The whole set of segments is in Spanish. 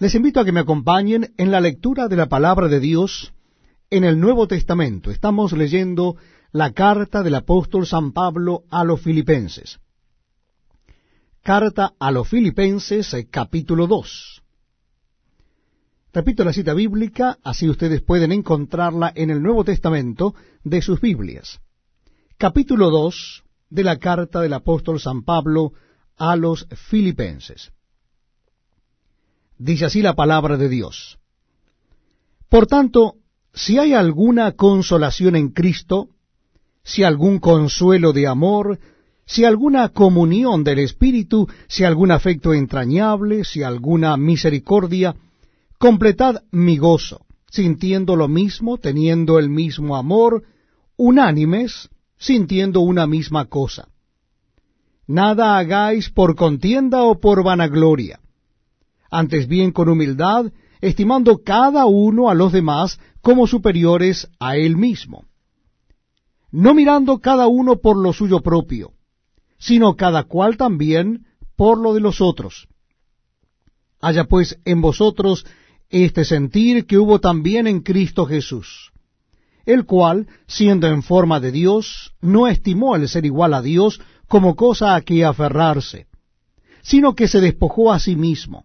Les invito a que me acompañen en la lectura de la palabra de Dios en el Nuevo Testamento. Estamos leyendo la carta del apóstol San Pablo a los filipenses. Carta a los filipenses, eh, capítulo 2. Repito la cita bíblica, así ustedes pueden encontrarla en el Nuevo Testamento de sus Biblias. Capítulo 2 de la carta del apóstol San Pablo a los filipenses. Dice así la palabra de Dios. Por tanto, si hay alguna consolación en Cristo, si algún consuelo de amor, si alguna comunión del Espíritu, si algún afecto entrañable, si alguna misericordia, completad mi gozo, sintiendo lo mismo, teniendo el mismo amor, unánimes, sintiendo una misma cosa. Nada hagáis por contienda o por vanagloria antes bien con humildad, estimando cada uno a los demás como superiores a él mismo, no mirando cada uno por lo suyo propio, sino cada cual también por lo de los otros. Haya pues en vosotros este sentir que hubo también en Cristo Jesús, el cual, siendo en forma de Dios, no estimó el ser igual a Dios como cosa a que aferrarse, sino que se despojó a sí mismo,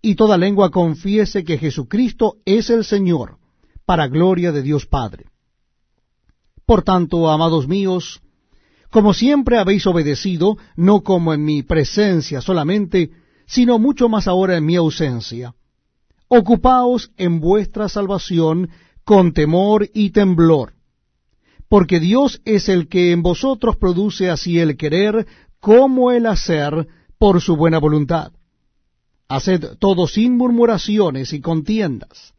y toda lengua confiese que Jesucristo es el Señor, para gloria de Dios Padre. Por tanto, amados míos, como siempre habéis obedecido, no como en mi presencia solamente, sino mucho más ahora en mi ausencia, ocupaos en vuestra salvación con temor y temblor, porque Dios es el que en vosotros produce así el querer como el hacer por su buena voluntad. Haced todo sin murmuraciones y contiendas,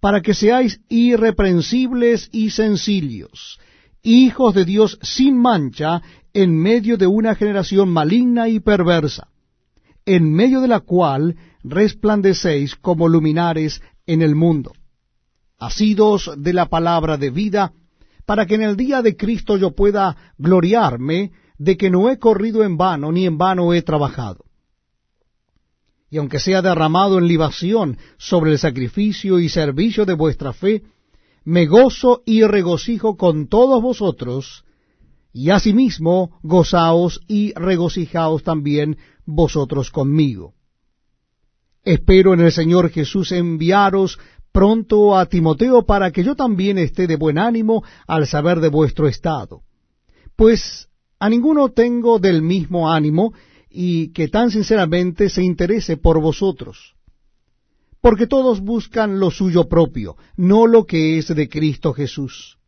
para que seáis irreprensibles y sencillos, hijos de Dios sin mancha, en medio de una generación maligna y perversa, en medio de la cual resplandecéis como luminares en el mundo, asidos de la palabra de vida, para que en el día de Cristo yo pueda gloriarme de que no he corrido en vano, ni en vano he trabajado y aunque sea derramado en libación sobre el sacrificio y servicio de vuestra fe, me gozo y regocijo con todos vosotros, y asimismo gozaos y regocijaos también vosotros conmigo. Espero en el Señor Jesús enviaros pronto a Timoteo para que yo también esté de buen ánimo al saber de vuestro estado. Pues a ninguno tengo del mismo ánimo, y que tan sinceramente se interese por vosotros. Porque todos buscan lo suyo propio, no lo que es de Cristo Jesús.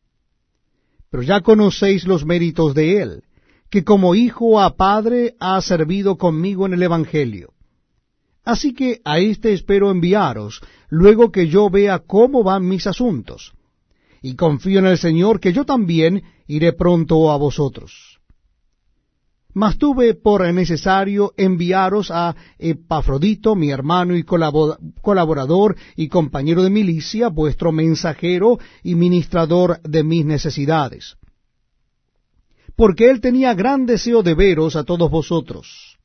Pero ya conocéis los méritos de Él, que como hijo a padre ha servido conmigo en el Evangelio. Así que a éste espero enviaros, luego que yo vea cómo van mis asuntos. Y confío en el Señor que yo también iré pronto a vosotros mas tuve por necesario enviaros a Epafrodito, mi hermano y colaborador y compañero de milicia, vuestro mensajero y ministrador de mis necesidades. Porque él tenía gran deseo de veros a todos vosotros.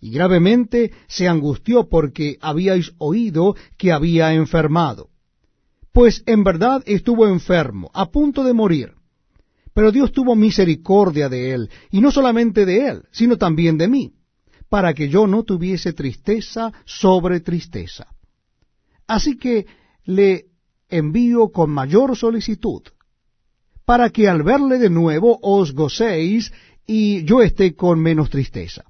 Y gravemente se angustió porque habíais oído que había enfermado. Pues en verdad estuvo enfermo, a punto de morir pero Dios tuvo misericordia de él, y no solamente de él, sino también de mí, para que yo no tuviese tristeza sobre tristeza. Así que le envío con mayor solicitud, para que al verle de nuevo os gocéis y yo esté con menos tristeza.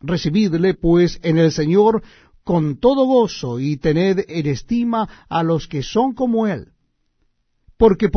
Recibidle, pues, en el Señor con todo gozo y tened en estima a los que son como Él, porque por